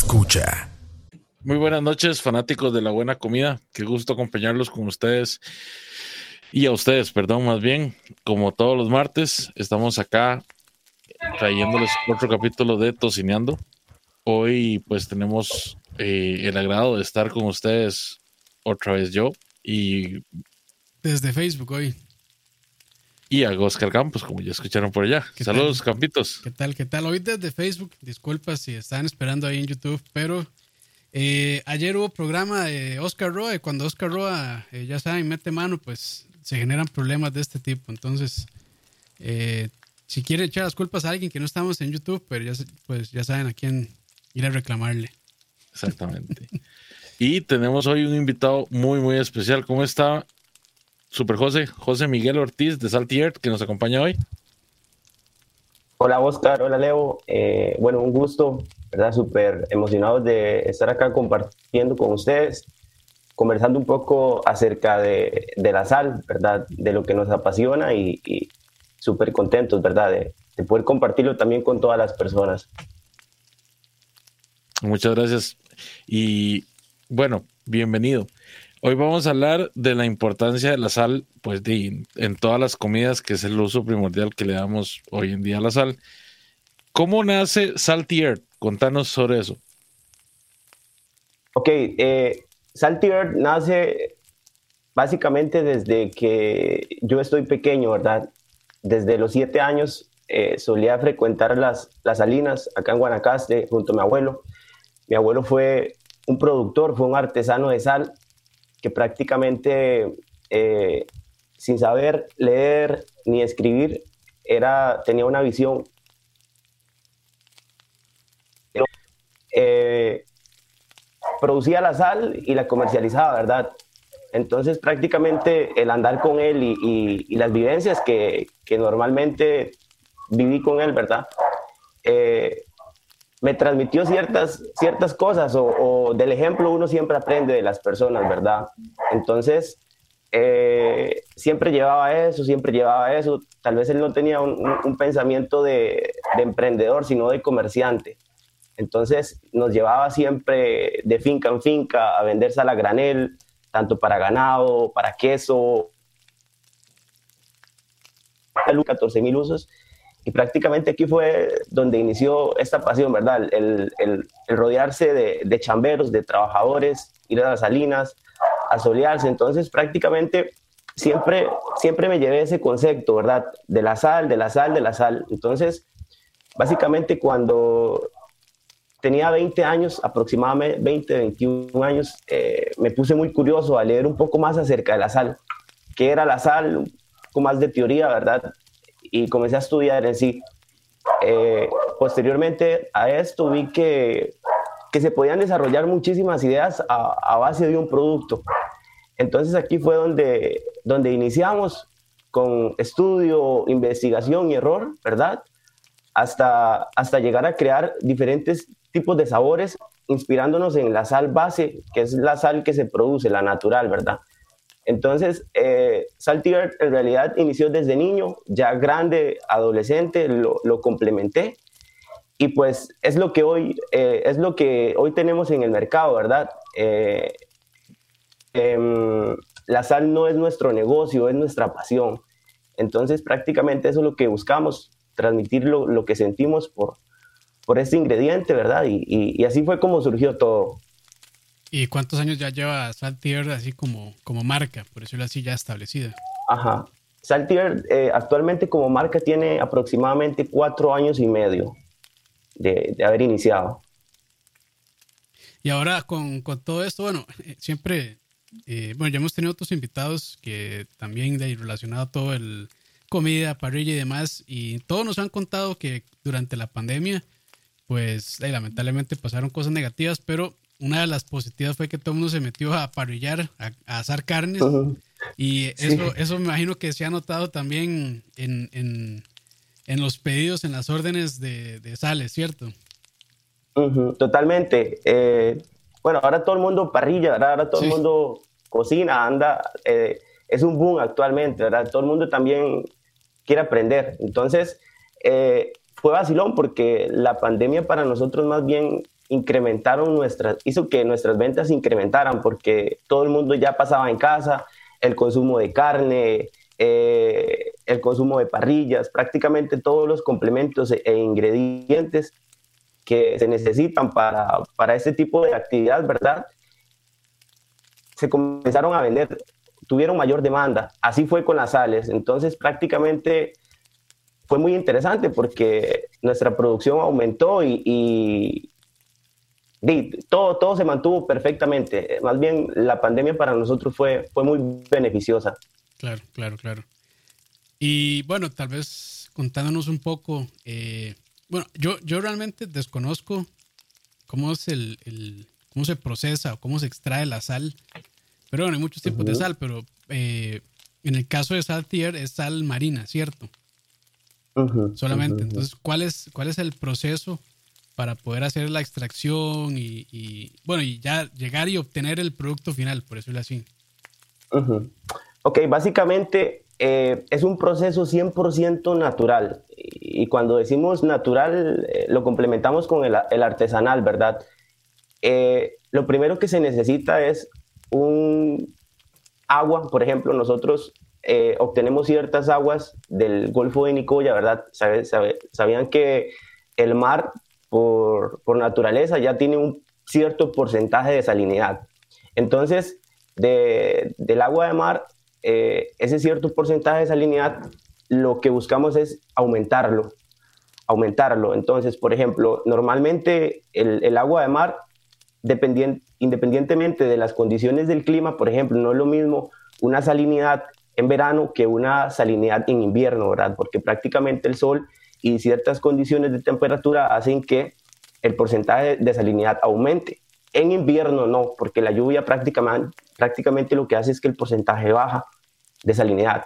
escucha. Muy buenas noches, fanáticos de la buena comida. Qué gusto acompañarlos con ustedes y a ustedes, perdón, más bien. Como todos los martes, estamos acá trayéndoles otro capítulo de Tocineando. Hoy, pues, tenemos eh, el agrado de estar con ustedes otra vez yo y. Desde Facebook hoy. Y a Oscar Campos, como ya escucharon por allá. Saludos, Campitos. ¿Qué tal? ¿Qué tal? Hoy desde Facebook. Disculpas si están esperando ahí en YouTube, pero eh, ayer hubo programa de Oscar Roa y cuando Oscar Roa, eh, ya saben, mete mano, pues se generan problemas de este tipo. Entonces, eh, si quieren echar las culpas a alguien que no estamos en YouTube, pero ya, pues ya saben a quién ir a reclamarle. Exactamente. y tenemos hoy un invitado muy, muy especial. ¿Cómo está Super José, José Miguel Ortiz de Saltier, que nos acompaña hoy. Hola Oscar, hola Leo. Eh, bueno, un gusto, ¿verdad? Súper emocionados de estar acá compartiendo con ustedes, conversando un poco acerca de, la sal, ¿verdad? De lo que nos apasiona y, súper contentos, ¿verdad? De, de poder compartirlo también con todas las personas. Muchas gracias. Y bueno, bienvenido. Hoy vamos a hablar de la importancia de la sal, pues en todas las comidas, que es el uso primordial que le damos hoy en día a la sal. ¿Cómo nace Salty Earth? Contanos sobre eso. Ok, eh, Salty Earth nace básicamente desde que yo estoy pequeño, ¿verdad? Desde los siete años eh, solía frecuentar las, las salinas acá en Guanacaste junto a mi abuelo. Mi abuelo fue un productor, fue un artesano de sal que prácticamente eh, sin saber leer ni escribir, era, tenía una visión. Eh, producía la sal y la comercializaba, ¿verdad? Entonces prácticamente el andar con él y, las vivencias que, normalmente viví con él, ¿verdad? Eh, me transmitió ciertas, ciertas cosas o, del ejemplo uno siempre aprende de las personas, ¿verdad? Entonces, eh, siempre llevaba eso, siempre llevaba eso. Tal vez él no tenía un, pensamiento de, emprendedor, sino de comerciante. Entonces, nos llevaba siempre de finca en finca a vender sal a granel, tanto para ganado, para queso, 14 mil usos y prácticamente aquí fue donde inició esta pasión, ¿verdad? El, el, rodearse de, chamberos, de trabajadores, ir a las salinas, a solearse. Entonces, prácticamente siempre, siempre me llevé ese concepto, ¿verdad? De la sal, de la sal, de la sal. Entonces, básicamente cuando tenía 20 años, aproximadamente 20, 21 años, eh, me puse muy curioso a leer un poco más acerca de la sal. ¿Qué era la sal? Un poco más de teoría, ¿verdad? Y comencé a estudiar en sí. Eh, posteriormente a esto vi que, que se podían desarrollar muchísimas ideas a, a, base de un producto. Entonces aquí fue donde, donde iniciamos con estudio, investigación y error, ¿verdad? Hasta, hasta llegar a crear diferentes tipos de sabores inspirándonos en la sal base, que es la sal que se produce, la natural, ¿verdad? Entonces, eh, en realidad inició desde niño, ya grande, adolescente, lo, complementé y pues es lo que hoy eh, es lo que hoy tenemos en el mercado, ¿verdad? Eh, em, la sal no es nuestro negocio, es nuestra pasión. Entonces, prácticamente eso es lo que buscamos, transmitir lo, que sentimos por, por este ingrediente, ¿verdad? y así fue como surgió todo. ¿Y cuántos años ya lleva Saltier así como, como marca, por decirlo así, ya establecida? Ajá. Saltier eh, actualmente como marca tiene aproximadamente cuatro años y medio de, haber iniciado. Y ahora con, todo esto, bueno, eh, siempre, eh, bueno, ya hemos tenido otros invitados que también de relacionado a todo el comida, parrilla y demás, y todos nos han contado que durante la pandemia, pues lamentablemente pasaron cosas negativas, pero una de las positivas fue que todo el mundo se metió a parrillar, a, asar carnes. Y eso, eso me imagino que se ha notado también en, los pedidos, en las órdenes de, sales, ¿cierto? Totalmente. Eh, bueno, ahora todo el mundo parrilla, ahora todo el mundo cocina, anda. Eh, es un boom actualmente, ¿verdad? Todo el mundo también quiere aprender. Entonces, eh, fue vacilón porque la pandemia para nosotros más bien incrementaron nuestras, hizo que nuestras ventas incrementaran porque todo el mundo ya pasaba en casa, el consumo de carne, eh, el consumo de parrillas, prácticamente todos los complementos e, e ingredientes que se necesitan para, para este tipo de actividad, ¿verdad? Se comenzaron a vender, tuvieron mayor demanda. Así fue con las sales. Entonces prácticamente fue muy interesante porque nuestra producción aumentó y, todo, todo se mantuvo perfectamente. Más bien, la pandemia para nosotros fue, fue muy beneficiosa. Claro, claro, claro. Y bueno, tal vez contándonos un poco, eh, bueno, yo, yo realmente desconozco cómo es el, cómo se procesa o cómo se extrae la sal. Pero bueno, hay muchos tipos de sal, pero eh, en el caso de Saltier es sal marina, ¿cierto? solamente. Entonces, ¿cuál es, ¿cuál es el proceso para poder hacer la extracción y, bueno, y ya llegar y obtener el producto final, por decirlo así? Ok, básicamente eh, es un proceso 100% natural. Y, cuando decimos natural, eh, lo complementamos con el, artesanal, ¿verdad? Eh, lo primero que se necesita es un agua, por ejemplo, nosotros obtenemos ciertas aguas del Golfo de Nicoya, ¿verdad? sabían que el mar, por, naturaleza, ya tiene un cierto porcentaje de salinidad. Entonces, del agua de mar, eh, ese cierto porcentaje de salinidad, lo que buscamos es aumentarlo, aumentarlo. Entonces, por ejemplo, normalmente el, agua de mar, independientemente de las condiciones del clima, por ejemplo, no es lo mismo una salinidad en verano que una salinidad en invierno, ¿verdad? Porque prácticamente el sol y ciertas condiciones de temperatura hacen que el porcentaje de salinidad aumente. En invierno no, porque la lluvia prácticamente, lo que hace es que el porcentaje baja de salinidad.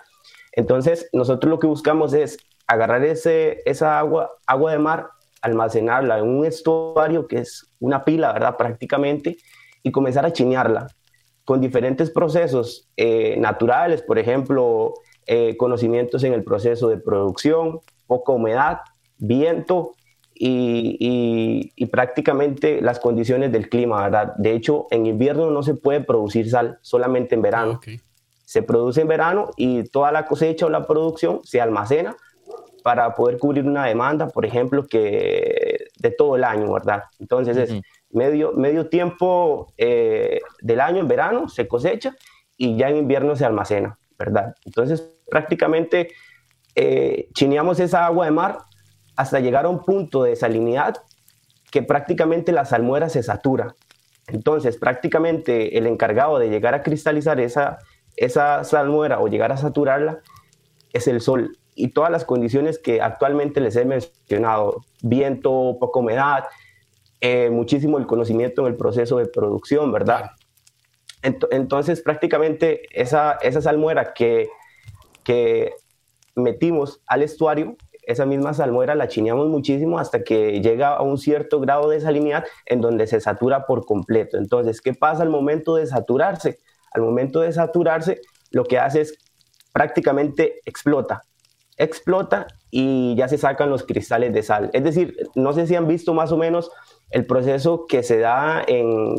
Entonces, nosotros lo que buscamos es agarrar ese, esa agua, agua de mar, almacenarla en un estuario que es una pila, ¿verdad? Prácticamente, y comenzar a chinearla con diferentes procesos eh, naturales, por ejemplo, eh, conocimientos en el proceso de producción, poca humedad, viento y, prácticamente las condiciones del clima, ¿verdad? De hecho, en invierno no se puede producir sal, solamente en verano. Se produce en verano y toda la cosecha o la producción se almacena para poder cubrir una demanda, por ejemplo, que de todo el año, ¿verdad? Entonces es medio, medio tiempo eh, del año en verano se cosecha y ya en invierno se almacena, ¿verdad? Entonces prácticamente eh, chineamos esa agua de mar hasta llegar a un punto de salinidad que prácticamente la salmuera se satura. Entonces prácticamente el encargado de llegar a cristalizar esa, esa salmuera o llegar a saturarla es el sol y todas las condiciones que actualmente les he mencionado, viento, poca humedad, eh, muchísimo el conocimiento en el proceso de producción, ¿verdad? entonces, prácticamente esa, esa salmuera que, que metimos al estuario, esa misma salmuera la chineamos muchísimo hasta que llega a un cierto grado de salinidad en donde se satura por completo. Entonces, ¿qué pasa al momento de saturarse? Al momento de saturarse, lo que hace es prácticamente explota. Explota y ya se sacan los cristales de sal. Es decir, no sé si han visto más o menos el proceso que se da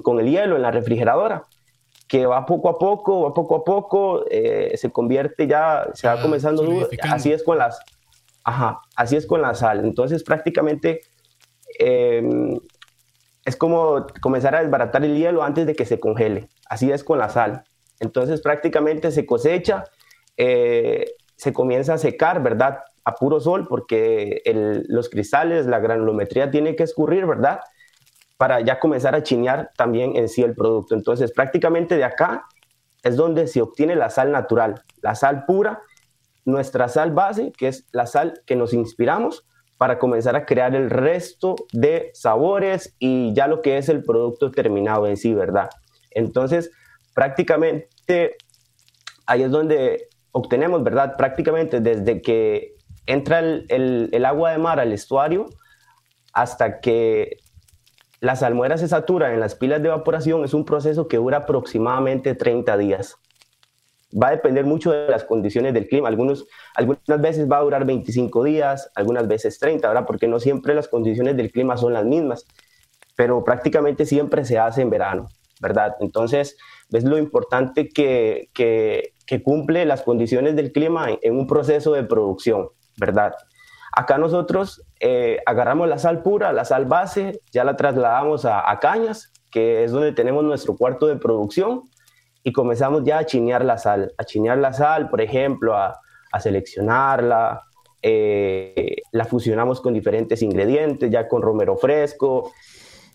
con el hielo en la refrigeradora, que va poco a poco, va poco a poco, eh, se convierte ya, se va ah, comenzando duro. Así es con las, ajá, así es con la sal. Entonces prácticamente em, es como comenzar a desbaratar el hielo antes de que se congele. Así es con la sal. Entonces prácticamente se cosecha, eh, se comienza a secar, ¿verdad? A puro sol, porque los cristales, la granulometría tiene que escurrir, ¿verdad? Para ya comenzar a chinear también en sí el producto. Entonces, prácticamente de acá es donde se obtiene la sal natural, la sal pura, nuestra sal base, que es la sal que nos inspiramos para comenzar a crear el resto de sabores y ya lo que es el producto terminado en sí, ¿verdad? Entonces, prácticamente ahí es donde obtenemos, ¿verdad? Prácticamente desde que entra el, el agua de mar al estuario hasta que la salmuera se satura en las pilas de evaporación, es un proceso que dura aproximadamente 30 días. Va a depender mucho de las condiciones del clima. Algunos, algunas veces va a durar 25 días, algunas veces 30, ¿verdad? Porque no siempre las condiciones del clima son las mismas. pero prácticamente siempre se hace en verano, ¿verdad? Entonces, ves lo importante que, que, cumple las condiciones del clima en, un proceso de producción, ¿verdad? Acá nosotros eh, agarramos la sal pura, la sal base, ya la trasladamos a, cañas, que es donde tenemos nuestro cuarto de producción, y comenzamos ya a chinear la sal, a chinear la sal, por ejemplo, a, a seleccionarla, eh, la fusionamos con diferentes ingredientes, ya con romero fresco.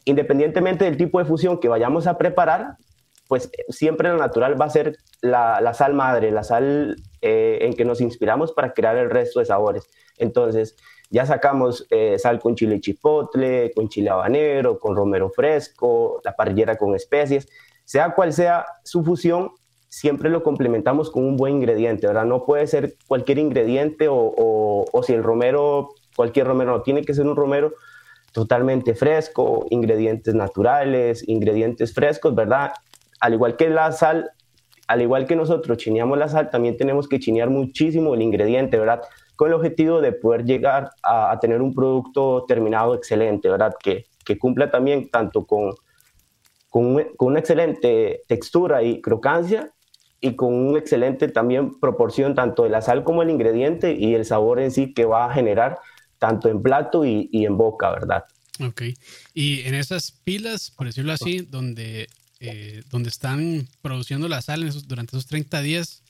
Independientemente del tipo de fusión que vayamos a preparar, pues siempre lo natural va a ser la, sal madre, la sal eh, en que nos inspiramos para crear el resto de sabores. Entonces, ya sacamos eh, sal con chile chipotle, con chile habanero, con romero fresco, la parrillera con especies. Sea cual sea su fusión, siempre lo complementamos con un buen ingrediente, ¿verdad? No puede ser cualquier ingrediente o, o si el romero, cualquier romero, no, tiene que ser un romero totalmente fresco, ingredientes naturales, ingredientes frescos, ¿verdad? al igual que la sal, al igual que nosotros chineamos la sal, también tenemos que chinear muchísimo el ingrediente, ¿verdad? Con el objetivo de poder llegar a, tener un producto terminado excelente, ¿verdad? Que, que cumpla también tanto con, con, una excelente textura y crocancia y con una excelente también proporción tanto de la sal como el ingrediente y el sabor en sí que va a generar tanto en plato y, y en boca, ¿verdad? Ok. Y en esas pilas, por decirlo así, donde eh, donde están produciendo la sal durante esos 30 días,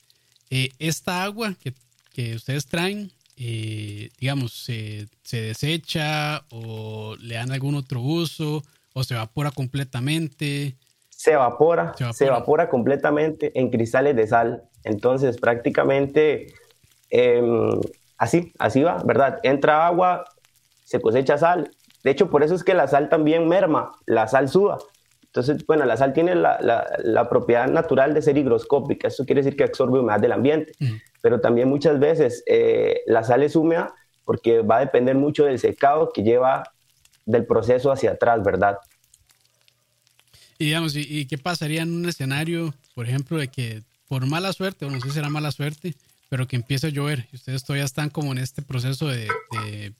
eh, esta agua que, que ustedes traen, eh, digamos, se, se, desecha o le dan algún otro uso o se evapora completamente. Se evapora, se evapora, completamente en cristales de sal. Entonces, prácticamente em, así, así va, ¿verdad? Entra agua, se cosecha sal. De hecho, por eso es que la sal también merma, la sal suba entonces, bueno, la sal tiene la, la, propiedad natural de ser higroscópica, eso quiere decir que absorbe humedad del ambiente, pero también muchas veces eh, la sal es húmeda porque va a depender mucho del secado que lleva del proceso hacia atrás, ¿verdad? Y digamos, ¿y, qué pasaría en un escenario, por ejemplo, de que por mala suerte, o no sé si será mala suerte, pero que empiece a llover y ustedes todavía están como en este proceso de, de,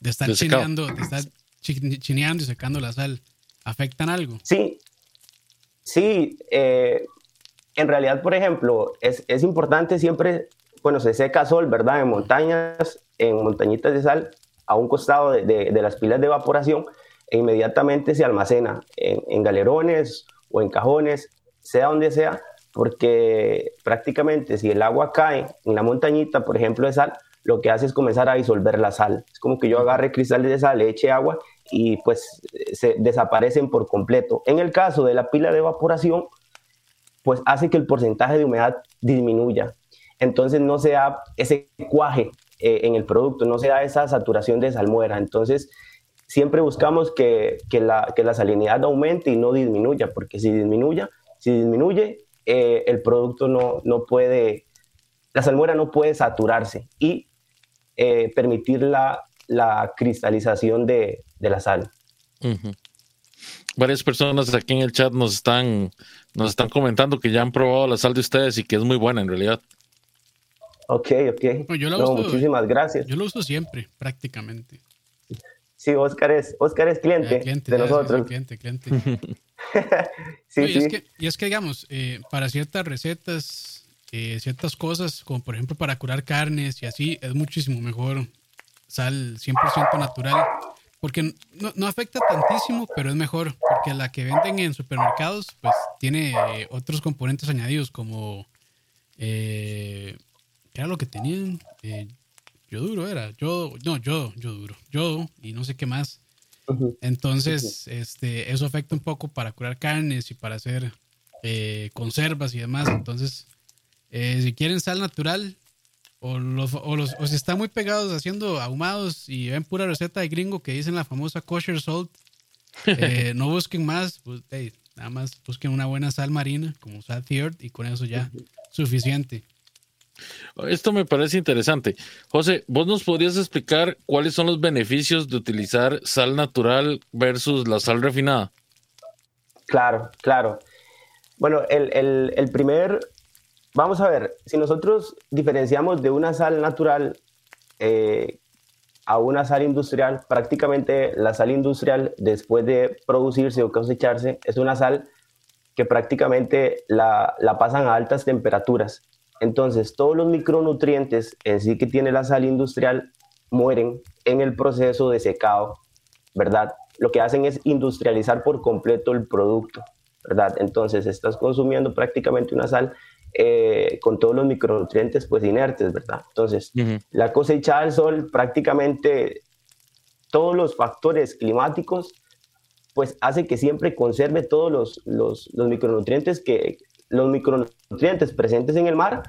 de, estar chineando, de estar chineando y secando la sal, ¿afectan algo? Sí, sí. Eh, en realidad, por ejemplo, es, es, importante siempre, bueno, se seca sol, ¿verdad? En montañas, en montañitas de sal, a un costado de, de, las pilas de evaporación, e inmediatamente se almacena en, en galerones o en cajones, sea donde sea, porque prácticamente si el agua cae en la montañita, por ejemplo, de sal, lo que hace es comenzar a disolver la sal. Es como que yo agarre cristales de sal, le eche agua y pues se desaparecen por completo. En el caso de la pila de evaporación, pues hace que el porcentaje de humedad disminuya. Entonces no se da ese cuaje eh, en el producto, no se da esa saturación de salmuera. Entonces siempre buscamos que, que, la, que la, salinidad aumente y no disminuya, porque si disminuye, si disminuye eh, el producto no, no puede, la salmuera no puede saturarse y eh, permitir la, cristalización de, de la sal. Varias personas aquí en el chat nos están, nos están comentando que ya han probado la sal de ustedes y que es muy buena en realidad. Ok, ok. muchísimas gracias. Yo lo uso siempre, prácticamente. Sí, Oscar es, Oscar es cliente, de nosotros. cliente, cliente. sí, y, Es que, y, es que, digamos, eh, para ciertas recetas, eh, ciertas cosas, como por ejemplo para curar carnes y así, es muchísimo mejor sal 100% natural, porque no, afecta tantísimo, pero es mejor, porque la que venden en supermercados, pues tiene eh, otros componentes añadidos como, eh, ¿qué era lo que tenían? Eh, duro era, yo, no, yo, yo duro, yo y no sé qué más. Entonces, este, eso afecta un poco para curar carnes y para hacer eh, conservas y demás. Entonces, si quieren sal natural, o, los, o, los, o si están muy pegados haciendo ahumados y ven pura receta de gringo que dicen la famosa kosher salt, eh, no busquen más, pues, nada más busquen una buena sal marina como sal earth y con eso ya suficiente. Esto me parece interesante. José, ¿vos nos podrías explicar cuáles son los beneficios de utilizar sal natural versus la sal refinada? Claro, claro. Bueno, el, el, el primer Vamos a ver, si nosotros diferenciamos de una sal natural, eh, a una sal industrial, prácticamente la sal industrial, después de producirse o cosecharse, es una sal que prácticamente la, la pasan a altas temperaturas. Entonces, todos los micronutrientes en sí que tiene la sal industrial mueren en el proceso de secado, ¿verdad? Lo que hacen es industrializar por completo el producto, ¿verdad? Entonces, estás consumiendo prácticamente una sal eh, con todos los micronutrientes pues inertes, ¿verdad? Entonces, la cosecha del sol prácticamente todos los factores climáticos pues hace que siempre conserve todos los, los, los micronutrientes que los micronutrientes presentes en el mar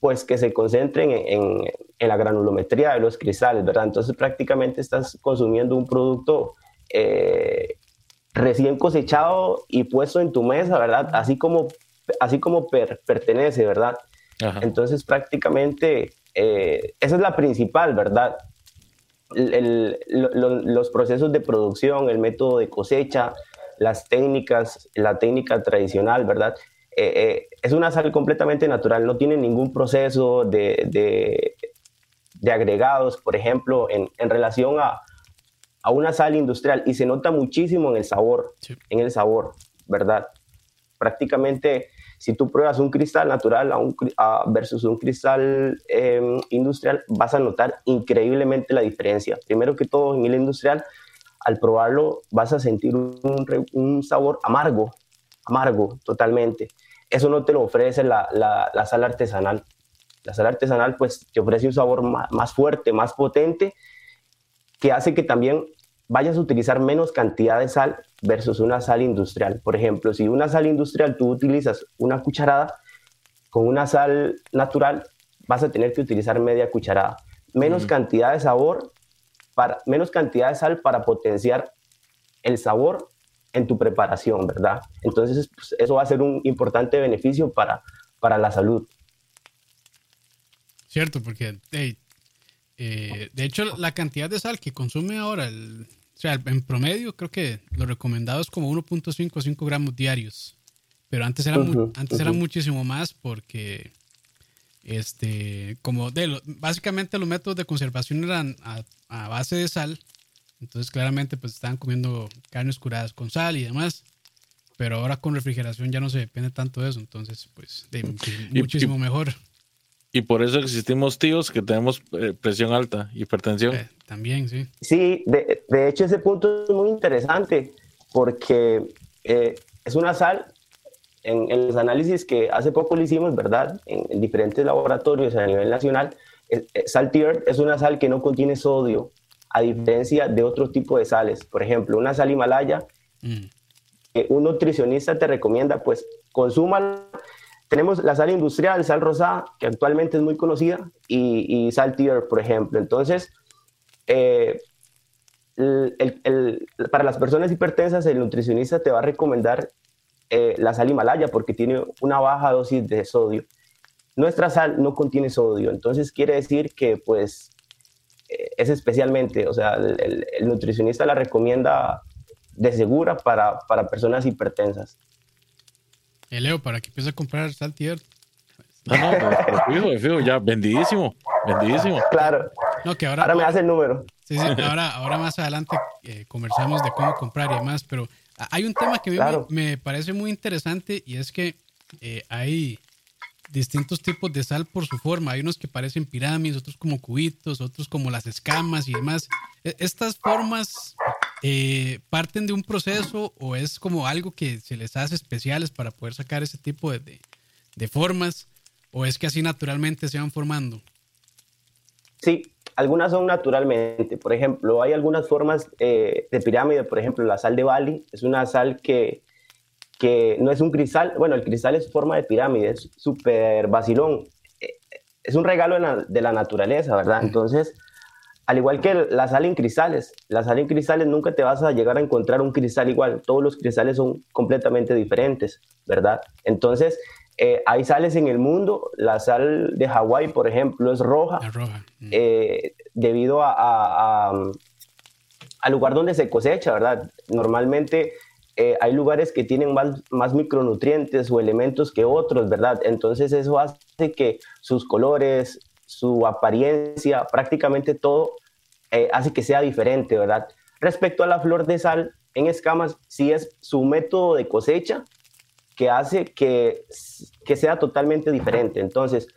pues que se concentren en, en, la granulometría de los cristales, ¿verdad? Entonces prácticamente estás consumiendo un producto eh, recién cosechado y puesto en tu mesa, ¿verdad? Así como así como pertenece, ¿verdad? Entonces prácticamente eh, esa es la principal, ¿verdad? los procesos de producción, el método de cosecha, las técnicas, la técnica tradicional, ¿verdad? Eh, eh, es una sal completamente natural, no tiene ningún proceso de, de, agregados, por ejemplo, en, en relación a, a, una sal industrial y se nota muchísimo en el sabor, en el sabor, ¿verdad? Prácticamente si tú pruebas un cristal natural a un, versus un cristal em, industrial, vas a notar increíblemente la diferencia. Primero que todo, en el industrial, al probarlo, vas a sentir un, sabor amargo, amargo totalmente. Eso no te lo ofrece la, la, sal artesanal. La sal artesanal, pues, te ofrece un sabor más fuerte, más potente, que hace que también vayas a utilizar menos cantidad de sal versus una sal industrial. Por ejemplo, si una sal industrial tú utilizas una cucharada, con una sal natural vas a tener que utilizar media cucharada. Menos cantidad de sabor, para, menos cantidad de sal para potenciar el sabor en tu preparación, ¿verdad? Entonces pues, eso va a ser un importante beneficio para, para la salud. Cierto, porque eh, de hecho la cantidad de sal que consume ahora el, o sea, en promedio creo que lo recomendado es como 1.5 a 5 gramos diarios. Pero antes era, antes era muchísimo más porque, este, como de básicamente los métodos de conservación eran a, base de sal. Entonces claramente pues estaban comiendo carnes curadas con sal y demás. Pero ahora con refrigeración ya no se depende tanto de eso. Entonces pues de, muchísimo mejor. Y por eso existimos tíos que tenemos eh, presión alta, hipertensión. Eh, también, sí. Sí, de, de, hecho ese punto es muy interesante porque eh, es una sal, en, los análisis que hace poco le hicimos, ¿verdad? En, diferentes laboratorios a nivel nacional, Saltier es una sal que no contiene sodio, a diferencia de otro tipo de sales. Por ejemplo, una sal Himalaya, mm. un nutricionista te recomienda, pues, consúmala tenemos la sal industrial, sal rosada, que actualmente es muy conocida, y, sal tier, por ejemplo. Entonces, eh, para las personas hipertensas, el nutricionista te va a recomendar eh, la sal Himalaya porque tiene una baja dosis de sodio. Nuestra sal no contiene sodio, entonces quiere decir que pues eh, es especialmente, o sea, el, nutricionista la recomienda de segura para, para personas hipertensas. Eh, Leo, para que empiece a comprar Saltier. No, no, pero, fijo, fijo, ya, vendidísimo, vendidísimo. Claro. No, que ahora, ahora me hace el número. Sí, sí, ahora, ahora más adelante eh, conversamos de cómo comprar y demás, pero hay un tema que me, me, parece muy interesante y es que eh, hay distintos tipos de sal por su forma. Hay unos que parecen pirámides, otros como cubitos, otros como las escamas y demás. E, estas formas eh, parten de un proceso o es como algo que se les hace especiales para poder sacar ese tipo de, de, formas o es que así naturalmente se van formando. Sí, algunas son naturalmente. Por ejemplo, hay algunas formas eh, de pirámide, por ejemplo, la sal de Bali es una sal que que no es un cristal, bueno, el cristal es forma de pirámide, es súper vacilón, eh, es un regalo de la, naturaleza, ¿verdad? Entonces, al igual que la sal en cristales, la sal en cristales nunca te vas a llegar a encontrar un cristal igual, todos los cristales son completamente diferentes, ¿verdad? Entonces, eh, hay sales en el mundo, la sal de Hawái, por ejemplo, es roja, mm. eh, debido a, al lugar donde se cosecha, ¿verdad? Normalmente eh, hay lugares que tienen más, micronutrientes o elementos que otros, ¿verdad? Entonces eso hace que sus colores, su apariencia, prácticamente todo eh, hace que sea diferente, ¿verdad? Respecto a la flor de sal en escamas, sí es su método de cosecha que hace que, que sea totalmente diferente. Entonces,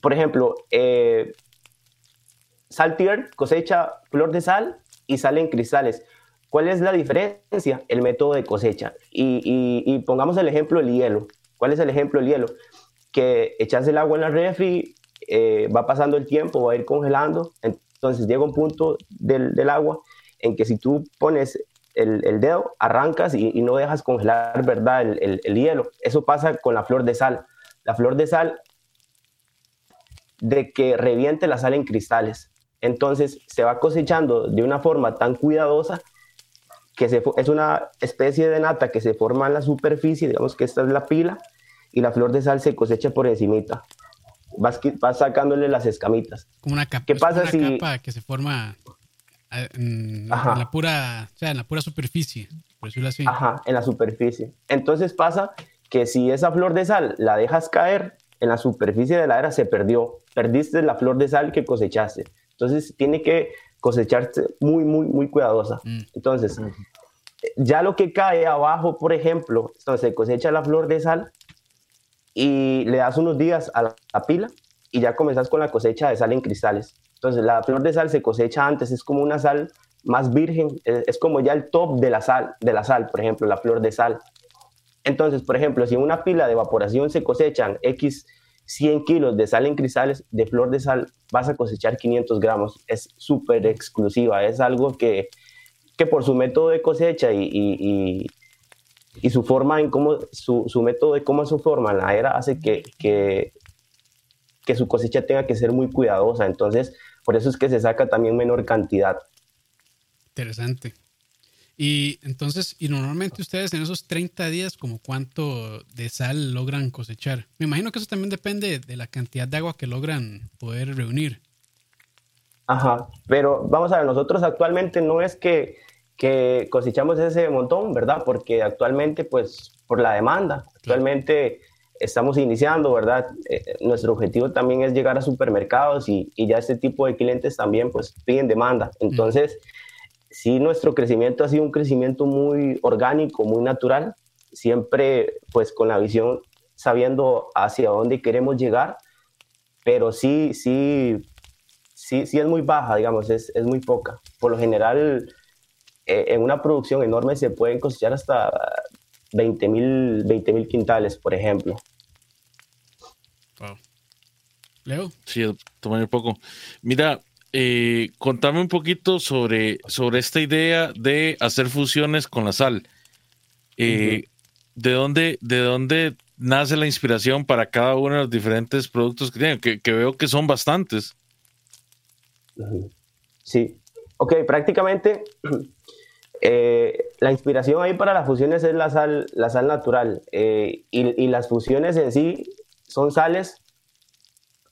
por ejemplo, eh, Saltier cosecha flor de sal y salen cristales. ¿Cuál es la diferencia? El método de cosecha. Y, pongamos el ejemplo del hielo. ¿Cuál es el ejemplo del hielo? Que echas el agua en la refri, eh, va pasando el tiempo, va a ir congelando. Entonces llega un punto del, agua en que si tú pones el, dedo, arrancas y, no dejas congelar, ¿verdad? El, el, hielo. Eso pasa con la flor de sal. La flor de sal, de que reviente la sal en cristales. Entonces se va cosechando de una forma tan cuidadosa que es una especie de nata que se forma en la superficie, digamos que esta es la pila, y la flor de sal se cosecha por encimita. Vas, vas sacándole las escamitas. Como una capa, ¿Qué pasa si... capa que se forma eh, en, la pura, o sea, en la pura superficie, por decirlo así. Ajá, en la superficie. Entonces pasa que si esa flor de sal la dejas caer en la superficie de la era, se perdió. Perdiste la flor de sal que cosechaste. Entonces tiene que cosecharse muy, muy, muy cuidadosa. Mm. Entonces, ya lo que cae abajo, por ejemplo, entonces cosecha la flor de sal y le das unos días a la, pila y ya comenzas con la cosecha de sal en cristales. Entonces, la flor de sal se cosecha antes, es como una sal más virgen, es, como ya el top de la sal, de la sal, por ejemplo, la flor de sal. Entonces, por ejemplo, si en una pila de evaporación se cosechan X 100 kilos de sal en cristales, de flor de sal, vas a cosechar 500 gramos. Es súper exclusiva, es algo que, que, por su método de cosecha y, y, su forma en cómo, su, su, método de cómo su forma la era hace que, que, que su cosecha tenga que ser muy cuidadosa. Entonces, por eso es que se saca también menor cantidad. Interesante. Y entonces, y normalmente ustedes en esos 30 días, como cuánto de sal logran cosechar. Me imagino que eso también depende de la cantidad de agua que logran poder reunir. Ajá, pero vamos a ver, nosotros actualmente no es que, que cosechamos ese montón, ¿verdad? Porque actualmente, pues, por la demanda, actualmente estamos iniciando, ¿verdad? Eh, nuestro objetivo también es llegar a supermercados y, y, ya este tipo de clientes también, pues, piden demanda. Entonces sí nuestro crecimiento ha sido un crecimiento muy orgánico, muy natural, siempre pues con la visión sabiendo hacia dónde queremos llegar, pero sí, sí, sí, sí es muy baja, digamos, es, es muy poca. Por lo general, en una producción enorme se pueden cosechar hasta 20 mil 20, quintales, por ejemplo. Wow. Leo. Sí, tomar un poco. Mira, eh, contame un poquito sobre, sobre esta idea de hacer fusiones con la sal. Eh, ¿de, dónde, ¿De dónde nace la inspiración para cada uno de los diferentes productos que tienen? Que, veo que son bastantes. Sí, ok, prácticamente eh, la inspiración ahí para las fusiones es la sal, la sal natural y, y las fusiones en sí son sales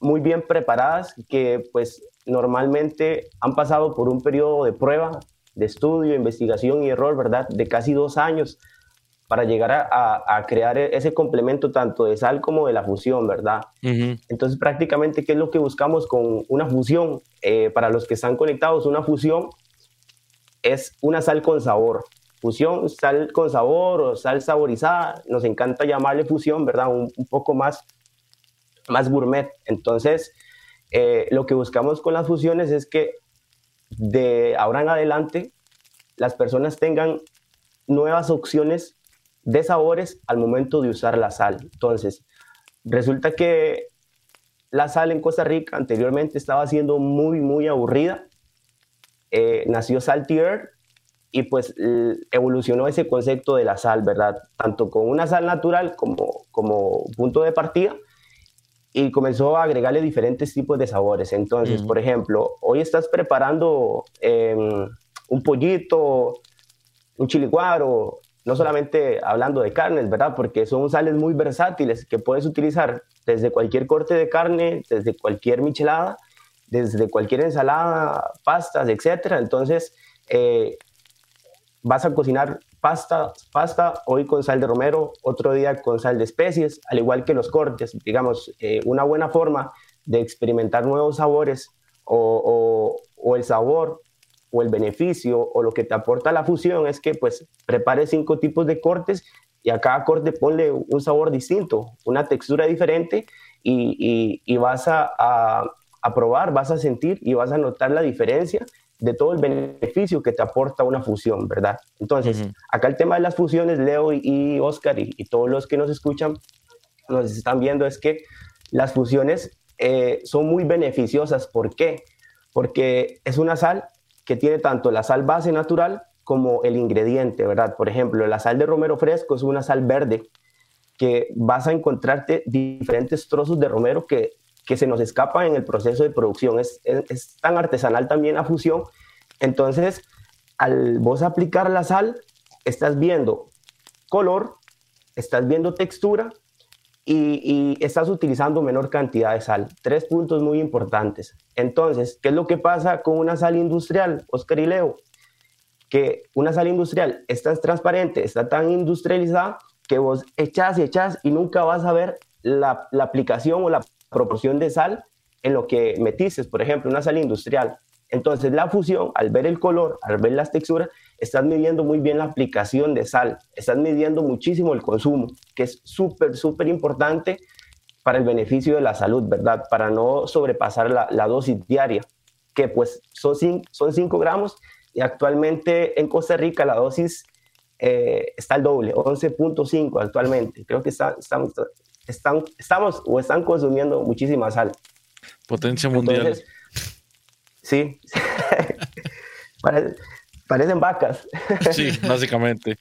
muy bien preparadas que pues normalmente han pasado por un periodo de prueba, de estudio, investigación y error, ¿verdad? De casi dos años para llegar a, crear ese complemento tanto de sal como de la fusión, ¿verdad? Entonces prácticamente, ¿qué es lo que buscamos con una fusión? Eh, para los que están conectados, una fusión es una sal con sabor. Fusión, sal con sabor o sal saborizada, nos encanta llamarle fusión, ¿verdad? Un, poco más, más gourmet. Entonces, eh, lo que buscamos con las fusiones es que de ahora en adelante las personas tengan nuevas opciones de sabores al momento de usar la sal. Entonces, resulta que la sal en Costa Rica anteriormente estaba siendo muy, muy aburrida. Eh, nació Saltier y pues evolucionó ese concepto de la sal, ¿verdad? Tanto con una sal natural como, como punto de partida y comenzó a agregarle diferentes tipos de sabores. Entonces, por ejemplo, hoy estás preparando em, un pollito, un chiliguaro, no solamente hablando de carnes, ¿verdad? Porque son sales muy versátiles que puedes utilizar desde cualquier corte de carne, desde cualquier michelada, desde cualquier ensalada, pastas, etc. Entonces, eh, vas a cocinar pasta, pasta hoy con sal de romero, otro día con sal de especies, al igual que los cortes. Digamos, eh, una buena forma de experimentar nuevos sabores o, el sabor o el beneficio o lo que te aporta la fusión es que pues prepares cinco tipos de cortes y a cada corte ponle un sabor distinto, una textura diferente y, vas a, probar, vas a sentir y vas a notar la diferencia de todo el beneficio que te aporta una fusión, ¿verdad? Entonces, acá el tema de las fusiones, Leo y, Oscar y, todos los que nos escuchan, nos están viendo, es que las fusiones eh, son muy beneficiosas. ¿Por qué? Porque es una sal que tiene tanto la sal base natural como el ingrediente, ¿verdad? Por ejemplo, la sal de romero fresco es una sal verde que vas a encontrarte diferentes trozos de romero que, que se nos escapan en el proceso de producción. Es, es, tan artesanal también la fusión. Entonces, al vos aplicar la sal, estás viendo color, estás viendo textura y, estás utilizando menor cantidad de sal. Tres puntos muy importantes. Entonces, ¿qué es lo que pasa con una sal industrial, Oscar y Leo? Que una sal industrial está transparente, está tan industrializada que vos echás y echás y nunca vas a ver la, aplicación o la proporción de sal en lo que metiste, por ejemplo, una sal industrial. Entonces la fusión, al ver el color, al ver las texturas, estás midiendo muy bien la aplicación de sal, estás midiendo muchísimo el consumo, que es súper, súper importante para el beneficio de la salud, ¿verdad? Para no sobrepasar la, dosis diaria, que pues son 5 son gramos y actualmente en Costa Rica la dosis eh, está el doble, 11.5 actualmente. Creo que estamos, están, estamos o están consumiendo muchísima sal. Potencia mundial. sí, parecen vacas. sí, básicamente.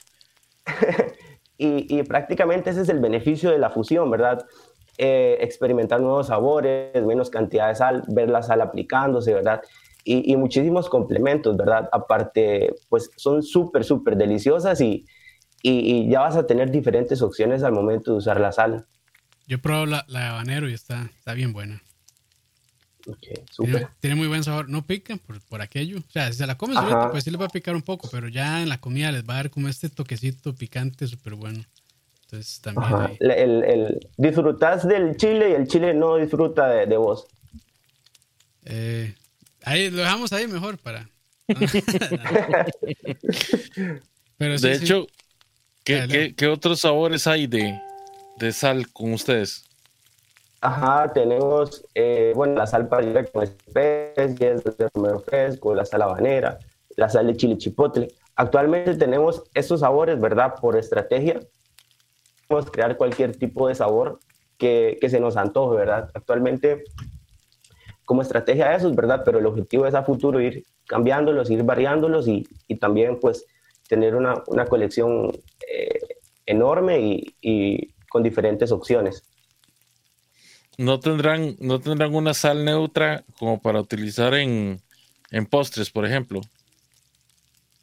y, prácticamente ese es el beneficio de la fusión, ¿verdad? Eh, experimentar nuevos sabores, menos cantidad de sal, ver la sal aplicándose, ¿verdad? y, muchísimos complementos, ¿verdad? Aparte, pues son súper, súper deliciosas y, y, ya vas a tener diferentes opciones al momento de usar la sal. Yo he probado la, la habanero y está, está bien buena. Ok, súper. Tiene, muy buen sabor. No pica por, por aquello. O sea, si se la comes ahorita, pues sí les va a picar un poco, pero ya en la comida les va a dar como este toquecito picante súper bueno. Entonces también. El, el, disfrutas del chile y el chile no disfruta de, de vos. Eh, Ahí lo dejamos ahí mejor para. de hecho, ¿qué, otros sabores hay de, sal con ustedes? Ajá, tenemos, eh, bueno, la sal para con especies, de romero fresco, la sal habanera, la sal de chile chipotle. Actualmente tenemos estos sabores, ¿verdad? Por estrategia, podemos crear cualquier tipo de sabor que, que se nos antoje, ¿verdad? Actualmente como estrategia de eso, ¿verdad? Pero el objetivo es a futuro ir cambiándolos, ir variándolos y, y también pues tener una, una colección eh, enorme y, y, con diferentes opciones. ¿No tendrán, ¿No tendrán una sal neutra como para utilizar en, en postres, por ejemplo?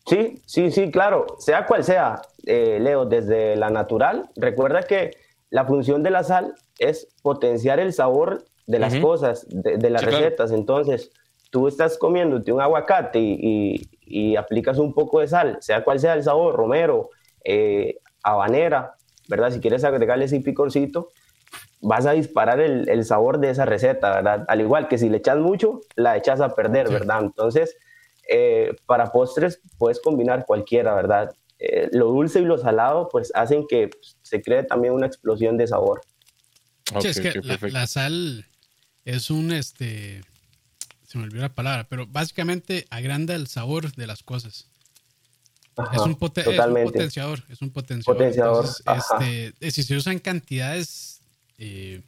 Sí, sí, sí, claro. Sea cual sea, eh, Leo, desde la natural, recuerda que la función de la sal es potenciar el sabor de las cosas, de, las recetas. Entonces, tú estás comiéndote un aguacate y, y, aplicas un poco de sal, sea cual sea el sabor, romero, eh, habanera, ¿verdad? Si quieres agregarle ese picorcito, vas a disparar el, el, sabor de esa receta, ¿verdad? Al igual que si le echas mucho, la echas a perder, ¿verdad? Entonces, eh, para postres puedes combinar cualquiera, ¿verdad? Eh, lo dulce y lo salado, pues hacen que se cree también una explosión de sabor. sí, es que la, sal es un, este, se me olvidó la palabra, pero básicamente agranda el sabor de las cosas. Es, un potenciador, es un potenciador. este, eh, si se usan cantidades, eh,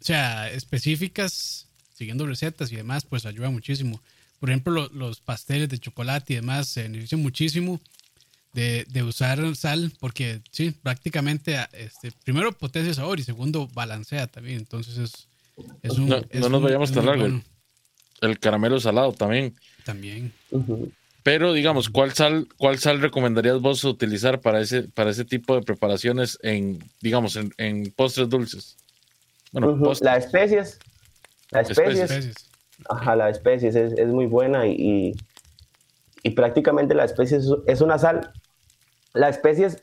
o sea, específicas, siguiendo recetas y demás, pues ayuda muchísimo. Por ejemplo, los pasteles de chocolate y demás se benefician muchísimo de, de, usar sal, porque sí, prácticamente, este, primero potencia el sabor y segundo balancea también. Entonces es, no, nos vayamos tan largo. El caramelo salado también. También. Pero digamos, ¿cuál sal, ¿cuál sal recomendarías vos utilizar para ese, para ese tipo de preparaciones en, digamos, en, postres dulces? Bueno, La especies. La especies. Ajá, la especies es, muy buena y, y, prácticamente la especie es, una sal. La especies,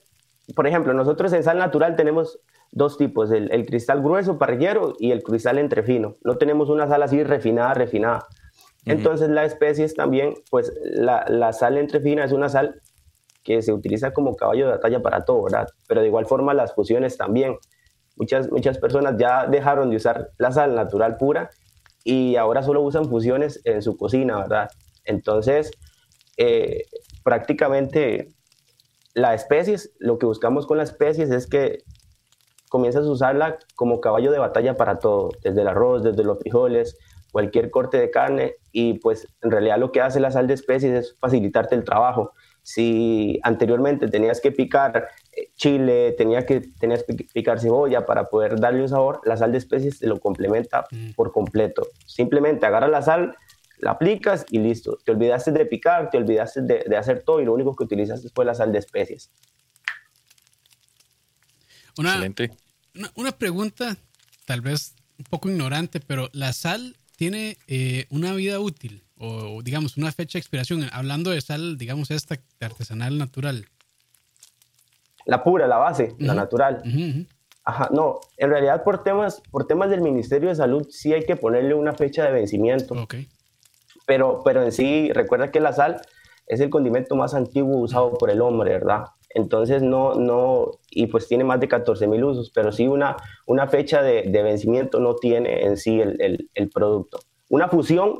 por ejemplo, nosotros en sal natural tenemos dos tipos, el, cristal grueso parrillero y el cristal entrefino. No tenemos una sal así refinada, refinada. Entonces la especies también, pues la, la sal entrefina es una sal que se utiliza como caballo de batalla para todo, ¿verdad? Pero de igual forma las fusiones también. Muchas, muchas personas ya dejaron de usar la sal natural pura y ahora solo usan fusiones en su cocina, ¿verdad? Entonces, eh, prácticamente la especies, lo que buscamos con las especies es que comienzas a usarla como caballo de batalla para todo, desde el arroz, desde los frijoles, cualquier corte de carne y pues en realidad lo que hace la sal de especies es facilitarte el trabajo. Si anteriormente tenías que picar eh, chile, tenías que, tenías que picar cebolla para poder darle un sabor, la sal de especies te lo complementa mm. por completo. Simplemente agarra la sal, la aplicas y listo. Te olvidaste de picar, te olvidaste de, hacer todo y lo único que utilizas fue la sal de especies. Una, Excelente. Una, pregunta, tal vez un poco ignorante, pero ¿la sal tiene eh, una vida útil? O digamos, una fecha de expiración, hablando de sal, digamos, esta artesanal natural. La pura, la base, la natural. Ajá, no, en realidad por temas, por temas del Ministerio de Salud sí hay que ponerle una fecha de vencimiento. Okay pero, pero en sí, recuerda que la sal es el condimento más antiguo usado por el hombre, ¿verdad? Entonces no, no, y pues tiene más de 14 mil usos, pero sí una, una fecha de, de vencimiento no tiene en sí el, el, el, producto. Una fusión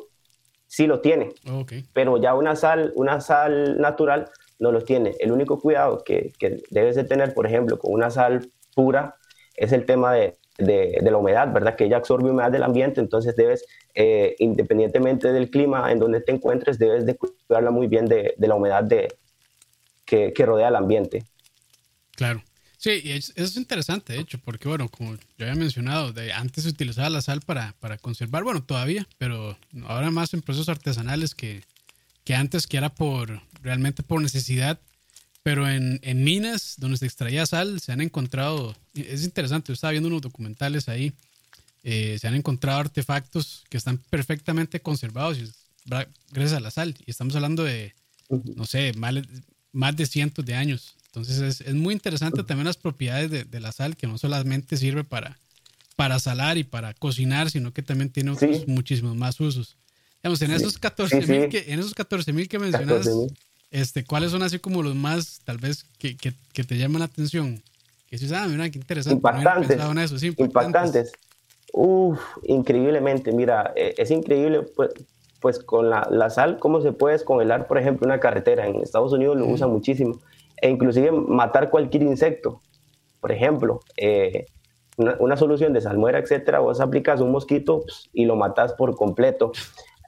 sí lo tiene, okay. pero ya una sal, una sal natural no lo tiene. El único cuidado que, que debes de tener, por ejemplo, con una sal pura es el tema de, de, la humedad, ¿verdad? Que ella absorbe humedad del ambiente, entonces debes, eh, independientemente del clima en donde te encuentres, debes de cuidarla muy bien de, la humedad de, que, rodea el ambiente. Claro. Sí, y eso es interesante, de hecho, porque, bueno, como yo había mencionado, de, antes se utilizaba la sal para, para conservar, bueno, todavía, pero ahora más en procesos artesanales que, que antes, que era por realmente por necesidad pero en, en, minas donde se extraía sal se han encontrado, es interesante, yo estaba viendo unos documentales ahí, eh, se han encontrado artefactos que están perfectamente conservados gracias a la sal. Y estamos hablando de, no sé, más, más de cientos de años. Entonces es, es muy interesante también las propiedades de, de, la sal, que no solamente sirve para, para salar y para cocinar, sino que también tiene otros muchísimos más usos. Digamos, en esos 14 mil que, en esos 14 mil que mencionas, este, ¿Cuáles son así como los más, tal vez, que, que, que te llaman la atención? Que dices, ah, mira, qué interesante. Impactantes. No eso. Sí, impactantes. Uf, increíblemente. Mira, e, es increíble, pues, con la, la, sal, cómo se puede descongelar, por ejemplo, una carretera. En Estados Unidos lo usan muchísimo. E inclusive matar cualquier insecto. Por ejemplo, eh, una, una, solución de salmuera, etcétera, vos aplicas un mosquito pues, y lo matas por completo.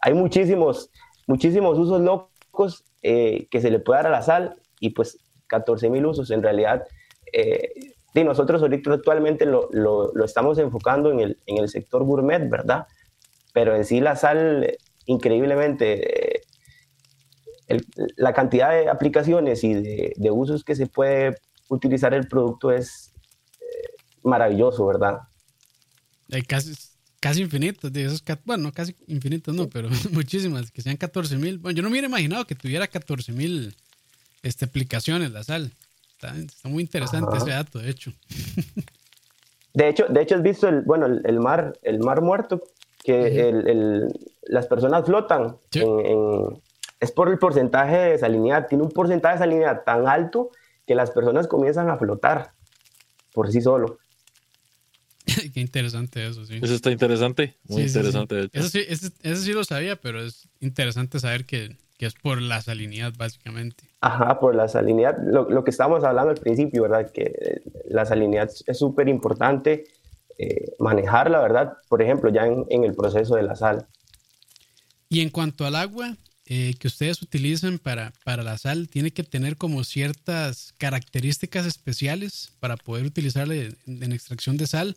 Hay muchísimos, muchísimos usos locos eh, que se le puede dar a la sal y pues 14 mil usos. En realidad, eh, y nosotros ahorita actualmente lo, lo, estamos enfocando en el, en el, sector gourmet, ¿verdad? Pero en sí la sal, increíblemente, eh, la cantidad de aplicaciones y de, de, usos que se puede utilizar el producto es maravilloso, ¿verdad? Hay casi, casi infinitos, de esos, bueno, casi infinitos no, pero muchísimas, que sean 14 mil. Bueno, yo no me hubiera imaginado que tuviera 14 mil este, aplicaciones la sal. Está, muy interesante ese dato, de hecho. De hecho, de hecho has visto el, bueno, el, mar, el mar muerto, que el, las personas flotan. es por el porcentaje de salinidad. Tiene un porcentaje de salinidad tan alto que las personas comienzan a flotar por sí solo. Qué interesante eso, sí. Eso está interesante, muy interesante. Eso, sí, eso, sí lo sabía, pero es interesante saber que, que, es por la salinidad, básicamente. Ajá, por la salinidad. Lo, lo que estábamos hablando al principio, ¿verdad? Que la salinidad es súper importante eh, manejarla, ¿verdad? Por ejemplo, ya en, en, el proceso de la sal. Y en cuanto al agua eh, que ustedes utilizan para, para la sal, ¿tiene que tener como ciertas características especiales para poder utilizarla en, en extracción de sal?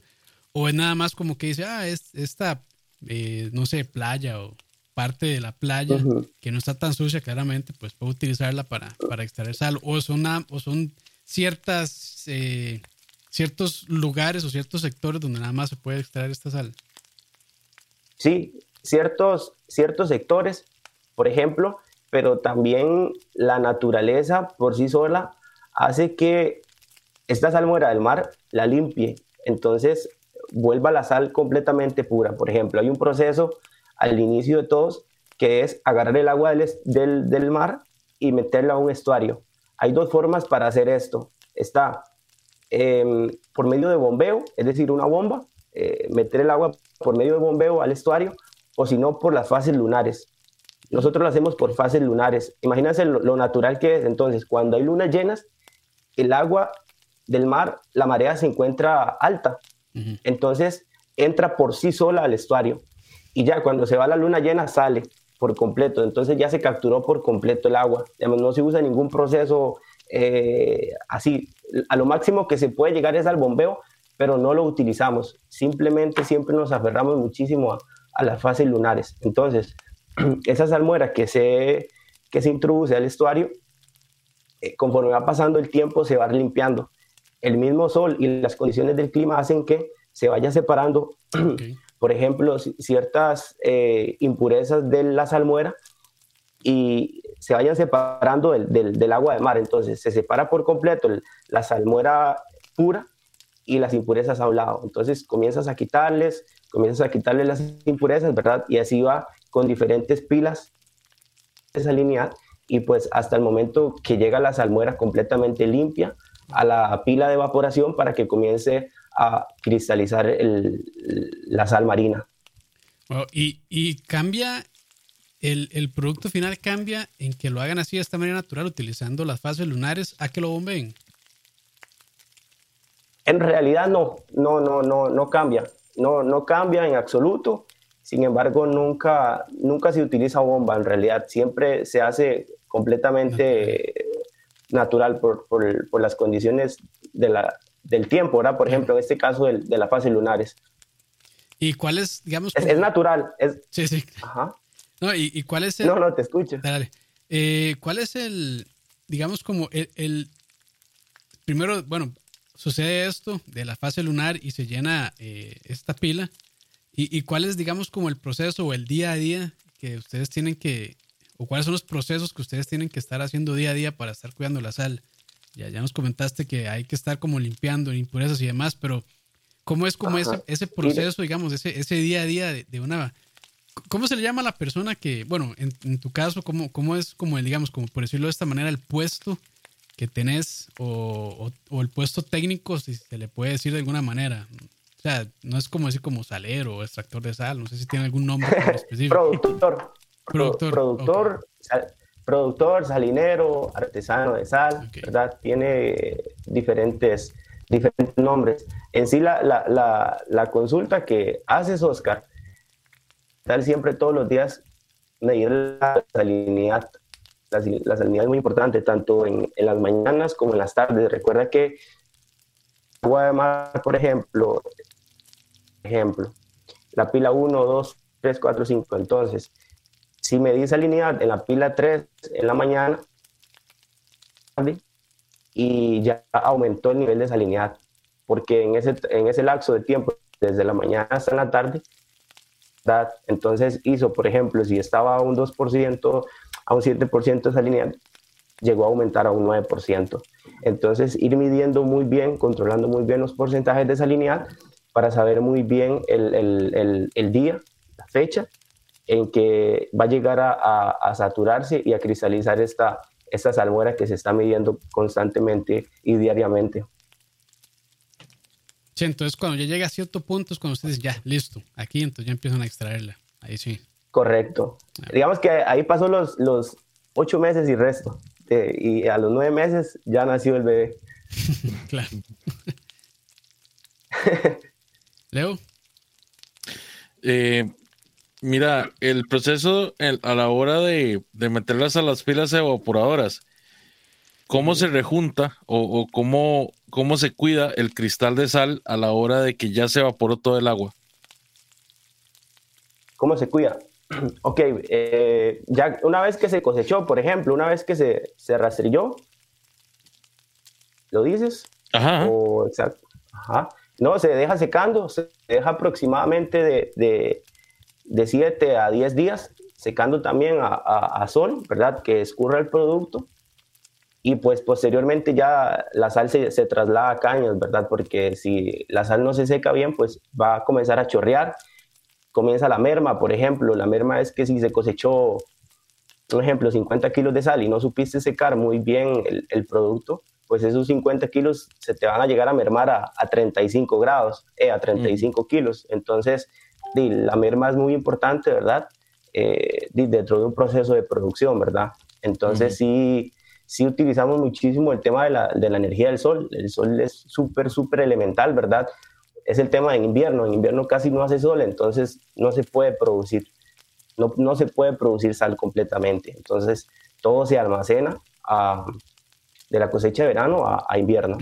¿O es nada más como que dice, ah, es esta, eh, no sé, playa o parte de la playa que no está tan sucia claramente, pues puedo utilizarla para, para extraer sal? ¿O son, o son ciertas, eh, ciertos lugares o ciertos sectores donde nada más se puede extraer esta sal? Sí, ciertos, ciertos sectores, por ejemplo, pero también la naturaleza por sí sola hace que esta salmuera del mar la limpie. Entonces, vuelva la sal completamente pura. Por ejemplo, hay un proceso al inicio de todos que es agarrar el agua del, del, mar y meterla a un estuario. Hay dos formas para hacer esto. Está em, por medio de bombeo, es decir, una bomba, eh, meter el agua por medio de bombeo al estuario, o si no, por las fases lunares. Nosotros lo hacemos por fases lunares. Imagínense lo, natural que es. Entonces, cuando hay lunas llenas, el agua del mar, la marea se encuentra alta. Entonces, entra por sí sola al estuario. Y ya cuando se va la luna llena, sale por completo. Entonces ya se capturó por completo el agua. no se usa ningún proceso eh, así. A lo máximo que se puede llegar es al bombeo, pero no lo utilizamos. Simplemente siempre nos aferramos muchísimo a, a las fases lunares. Entonces, esa salmuera que se, que se introduce al estuario, eh, conforme va pasando el tiempo, se va limpiando. El mismo sol y las condiciones del clima hacen que se vaya separando, por ejemplo, ciertas eh, impurezas de la salmuera y se vayan separando del, del, agua de mar. Entonces, se separa por completo la salmuera pura y las impurezas a un lado. Entonces, comienzas a quitarles, comienzas a quitarle las impurezas, ¿verdad? Y así va con diferentes pilas esa línea y pues hasta el momento que llega la salmuera completamente limpia a la pila de evaporación para que comience a cristalizar el, la sal marina. y, y, cambia, el, el, producto final cambia en que lo hagan así de esta manera natural utilizando las fases lunares a que lo bombeen. En realidad no, no, no, no, no cambia no, no cambia en absoluto. Sin embargo, nunca, nunca se utiliza bomba en realidad. Siempre se hace completamente natural por, por, las condiciones de la, del tiempo, ¿verdad? Por ejemplo, en este caso de, de la fase lunares. ¿Y cuál es, digamos? Es, natural. Es... Sí, sí. Ajá. No, ¿y, cuál es el... No, no, te escucho. Dale. Eh, ¿Cuál es el, digamos, como el, el, primero, bueno, sucede esto de la fase lunar y se llena eh, esta pila? ¿Y, cuál es, digamos, como el proceso o el día a día que ustedes tienen que, o cuáles son los procesos que ustedes tienen que estar haciendo día a día para estar cuidando la sal? Ya, ya nos comentaste que hay que estar como limpiando impurezas y demás, pero ¿cómo es como ese, ese, proceso, digamos, ese, ese día a día de, una... ¿Cómo se le llama a la persona que, bueno, en, tu caso, ¿cómo, cómo es como, el, digamos, como por decirlo de esta manera, el puesto que tenés o, el puesto técnico, si se le puede decir de alguna manera. O sea, no es como decir como salero o extractor de sal, no sé si tiene algún nombre específico. productor. Productor. productor, productor, salinero, artesano de sal, ¿verdad? Tiene diferentes, diferentes nombres. En sí, la, la, la, la consulta que haces, Oscar, tal siempre todos los días medir la salinidad la, salinidad es muy importante, tanto en, en, las mañanas como en las tardes. Recuerda que agua de mar, por ejemplo, ejemplo, la pila 1, 2, 3, 4, 5. Entonces, si me di salinidad en la pila 3 en la mañana y ya aumentó el nivel de salinidad, porque en ese, en ese lapso de tiempo, desde la mañana hasta la tarde, entonces hizo, por ejemplo, si estaba a un 2%, a un 7% de salinidad, llegó a aumentar a un 9%. Entonces, ir midiendo muy bien, controlando muy bien los porcentajes de salinidad para saber muy bien el, día, la fecha en que va a llegar a, a, saturarse y a cristalizar esta, esta salmuera que se está midiendo constantemente y diariamente. Sí, entonces cuando ya llega a cierto punto es cuando ustedes ya, listo, aquí entonces ya empiezan a extraerla. Ahí sí. Correcto. Digamos que ahí pasó los, los ocho meses y resto. y a los nueve meses ya nació el bebé. claro. Leo. Eh, mira, el proceso a la hora de, meterlas a las pilas evaporadoras, ¿cómo se rejunta o, cómo, cómo se cuida el cristal de sal a la hora de que ya se evaporó todo el agua? ¿Cómo se cuida? ok, eh, ya una vez que se cosechó, por ejemplo, una vez que se, se rastrilló, ¿lo dices? Ajá. O, exacto. Ajá. No, se deja secando, se deja aproximadamente de, de, de 7 a 10 días, secando también a, a, sol, ¿verdad? Que escurra el producto. Y pues posteriormente ya la sal se, se traslada a caños, ¿verdad? Porque si la sal no se seca bien, pues va a comenzar a chorrear comienza la merma, por ejemplo. La merma es que si se cosechó, por ejemplo, 50 kilos de sal y no supiste secar muy bien el, producto, pues esos 50 kilos se te van a llegar a mermar a, 35 grados, eh, a 35 kilos. Entonces, la merma es muy importante, ¿verdad? Eh, dentro de un proceso de producción, ¿verdad? Entonces, sí, sí utilizamos muchísimo el tema de la, de la energía del sol. El sol es súper, súper elemental, ¿verdad? Es el tema en invierno. En invierno casi no hace sol, entonces no se puede producir. No, no se puede producir sal completamente. Entonces, todo se almacena a, de la cosecha de verano a, invierno.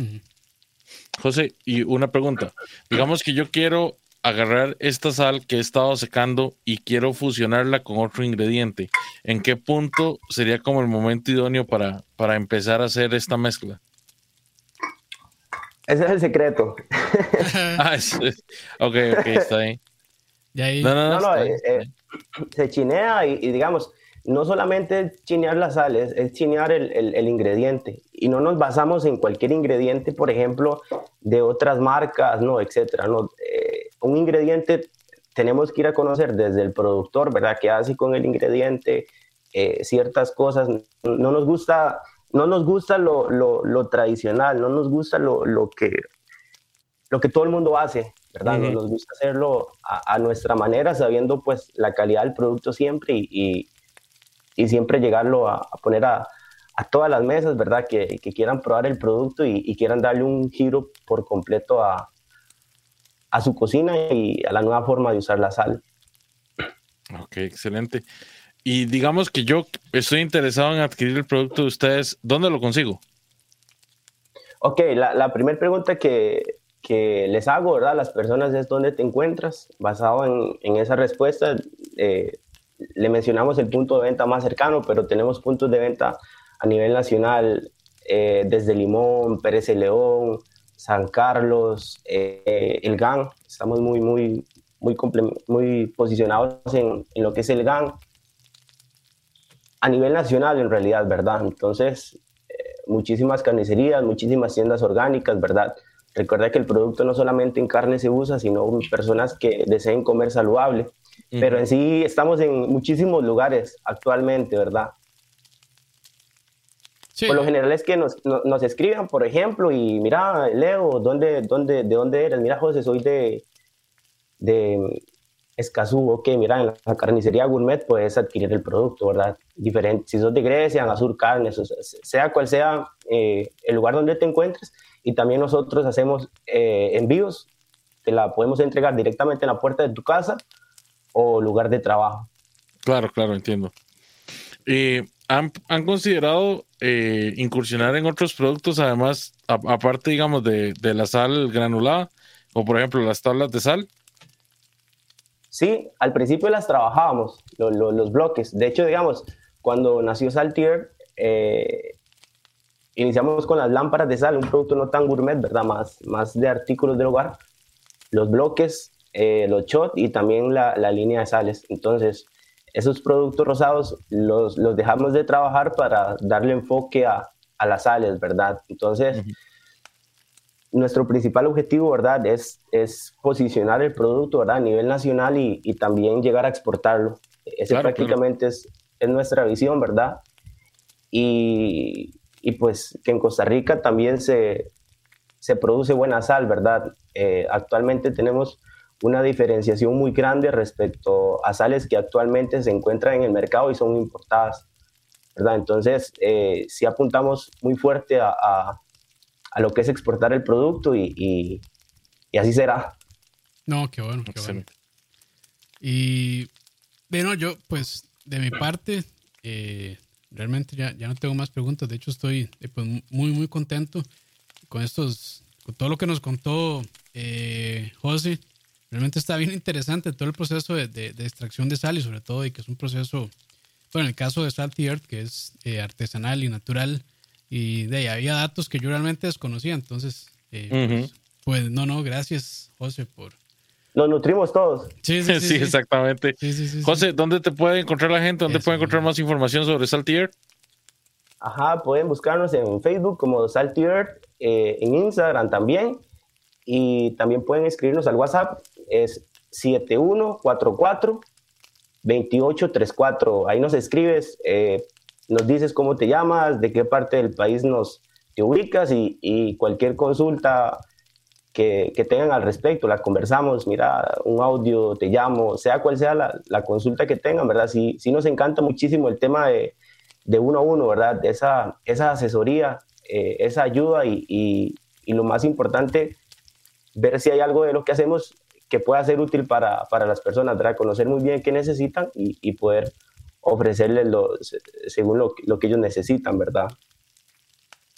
José, y una pregunta. Digamos que yo quiero agarrar esta sal que he estado secando y quiero fusionarla con otro ingrediente, ¿en qué punto sería como el momento idóneo para, para empezar a hacer esta mezcla? Ese es el secreto. ah, es, ok, ok, está ahí. No, no, no, eh, eh, se chinea y, digamos, no solamente chinear las sales, es chinear el, el, ingrediente. Y no nos basamos en cualquier ingrediente, por ejemplo, de otras marcas, no, etcétera. No, eh, un ingrediente tenemos que ir a conocer desde el productor, ¿verdad? ¿Qué hace con el ingrediente? Eh, ciertas cosas. No nos gusta, no nos gusta lo, lo, tradicional, no nos gusta lo, lo, que, lo que todo el mundo hace, ¿verdad? Nos gusta hacerlo a, nuestra manera, sabiendo pues la calidad del producto siempre y, y, siempre llegarlo a, poner a, a, todas las mesas, ¿verdad? Que, que quieran probar el producto y, y, quieran darle un giro por completo a, a su cocina y a la nueva forma de usar la sal. Ok, excelente. Y digamos que yo estoy interesado en adquirir el producto de ustedes, ¿dónde lo consigo? Ok, la, primera pregunta que, les hago, ¿verdad? Las personas es dónde te encuentras. Basado en, esa respuesta, eh, le mencionamos el punto de venta más cercano, pero tenemos puntos de venta a nivel nacional eh, desde Limón, Pérez de León, San Carlos, eh, el GAN. Estamos muy, muy, muy, muy posicionados en, en, lo que es el GAN a nivel nacional, en realidad, ¿verdad? Entonces, eh, muchísimas carnicerías, muchísimas tiendas orgánicas, ¿verdad? Recuerda que el producto no solamente en carne se usa, sino personas que deseen comer saludable. Pero en sí estamos en muchísimos lugares actualmente, ¿verdad? Por lo general es que nos, nos, escriban, por ejemplo, y mira, Leo, ¿dónde, dónde, ¿de dónde eres? Mira, José, soy de, de Escazú, ok, mira, en la carnicería gourmet puedes adquirir el producto, ¿verdad? Diferente, si sos de Grecia, en Azur Carnes, sea cual sea eh, el lugar donde te encuentres, y también nosotros hacemos eh, envíos, te la podemos entregar directamente en la puerta de tu casa o lugar de trabajo. Claro, claro, entiendo. Y ¿Han, considerado eh, incursionar en otros productos, además, aparte, digamos, de, la sal granulada, o por ejemplo las tablas de sal? Sí, al principio las trabajábamos, los bloques. De hecho, digamos, cuando nació Saltier, eh, iniciamos con las lámparas de sal, un producto no tan gourmet, ¿verdad? Más, más de artículos del hogar. Los bloques, eh, los shot y también la, la línea de sales. Entonces, esos productos rosados los, los dejamos de trabajar para darle enfoque a, a las sales, ¿verdad? Entonces, nuestro principal objetivo, ¿verdad? Es, es posicionar el producto, ¿verdad? A nivel nacional y, y también llegar a exportarlo. Ese prácticamente Es, es, nuestra visión, ¿verdad? Y, y, pues que en Costa Rica también se, se produce buena sal, ¿verdad? Eh, actualmente tenemos una diferenciación muy grande respecto a sales que actualmente se encuentran en el mercado y son importadas. ¿verdad? Entonces, eh, si apuntamos muy fuerte a, a, lo que es exportar el producto y, y, así será. No, qué bueno, qué bueno. Y bueno, yo pues de mi parte, eh, realmente ya, ya, no tengo más preguntas. De hecho, estoy eh, pues, muy, muy contento con estos, con todo lo que nos contó eh, José realmente está bien interesante todo el proceso de, de, extracción de sal y sobre todo y que es un proceso, bueno, en el caso de Salty Earth, que es eh, artesanal y natural, y de ahí había datos que yo realmente desconocía, entonces, eh, pues, pues, no, no, gracias José por... Nos nutrimos todos. Sí, sí, sí, exactamente. José, ¿dónde te puede encontrar la gente? ¿Dónde puede encontrar más información sobre Salty Earth? Ajá, pueden buscarnos en Facebook como Salty Earth, eh, en Instagram también, y también pueden escribirnos al WhatsApp es 7144 2834. Ahí nos escribes, eh, nos dices cómo te llamas, de qué parte del país nos te ubicas y, cualquier consulta que, tengan al respecto, la conversamos, mira, un audio, te llamo, sea cual sea la, consulta que tengan, ¿verdad? Sí, sí nos encanta muchísimo el tema de, uno a uno, ¿verdad? Esa, esa asesoría, eh, esa ayuda y, lo más importante, ver si hay algo de lo que hacemos que pueda ser útil para, para las personas, ¿verdad? Conocer muy bien qué necesitan y, poder ofrecerles lo, según lo, lo, que ellos necesitan, ¿verdad?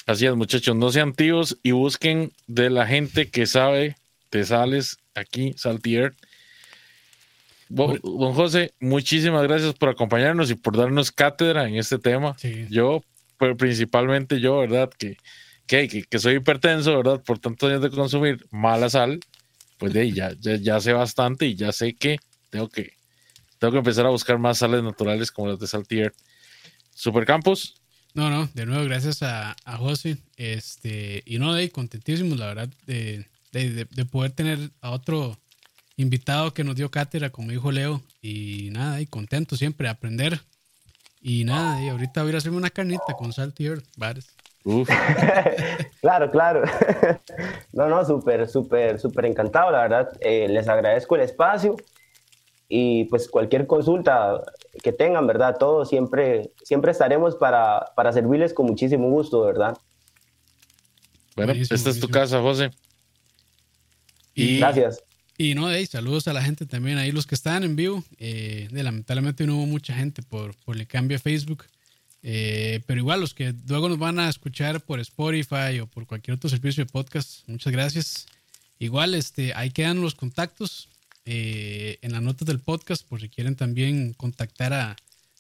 Así es, muchachos, no sean tíos y busquen de la gente que sabe te sales aquí, Saltier. Don José, muchísimas gracias por acompañarnos y por darnos cátedra en este tema. Yo, pero principalmente yo, ¿verdad? Que, que, que, soy hipertenso, ¿verdad? Por tantos años de consumir mala sal, pues de ahí ya, ya, sé bastante y ya sé que tengo que tengo que empezar a buscar más sales naturales como las de Saltier. Supercampos. No, no, de nuevo, gracias a, a José. Este, y no, de contentísimos, la verdad, de, de, de, poder tener a otro invitado que nos dio cátedra, como dijo Leo. Y nada, y contento siempre de aprender. Y nada, y ahorita voy a hacerme una carnita con Saltier, bares. claro, claro. no, no, súper, súper, súper encantado, la verdad. Eh, les agradezco el espacio y pues cualquier consulta que tengan, ¿verdad? Todos siempre, siempre estaremos para, para servirles con muchísimo gusto, ¿verdad? Bueno, esta es tu casa, José. Y, Gracias. Y no, hey, saludos a la gente también, ahí los que están en vivo. Eh, lamentablemente no hubo mucha gente por, por el cambio a Facebook. Eh, pero igual los que luego nos van a escuchar por Spotify o por cualquier otro servicio de podcast, muchas gracias. Igual, este, ahí quedan los contactos eh, en las notas del podcast por si quieren también contactar a,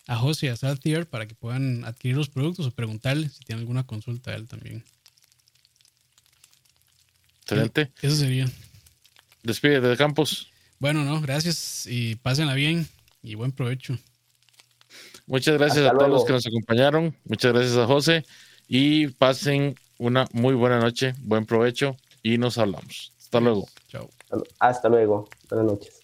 a José y a Saltier para que puedan adquirir los productos o preguntarle si tienen alguna consulta a él también. Excelente. Eso sería. Despide de Campos. Bueno, no, gracias y pásenla bien y buen provecho. Muchas gracias a todos los que nos acompañaron. Muchas gracias a José. Y pasen una muy buena noche, buen provecho y nos hablamos. Hasta luego. Chao. Hasta luego. Buenas noches.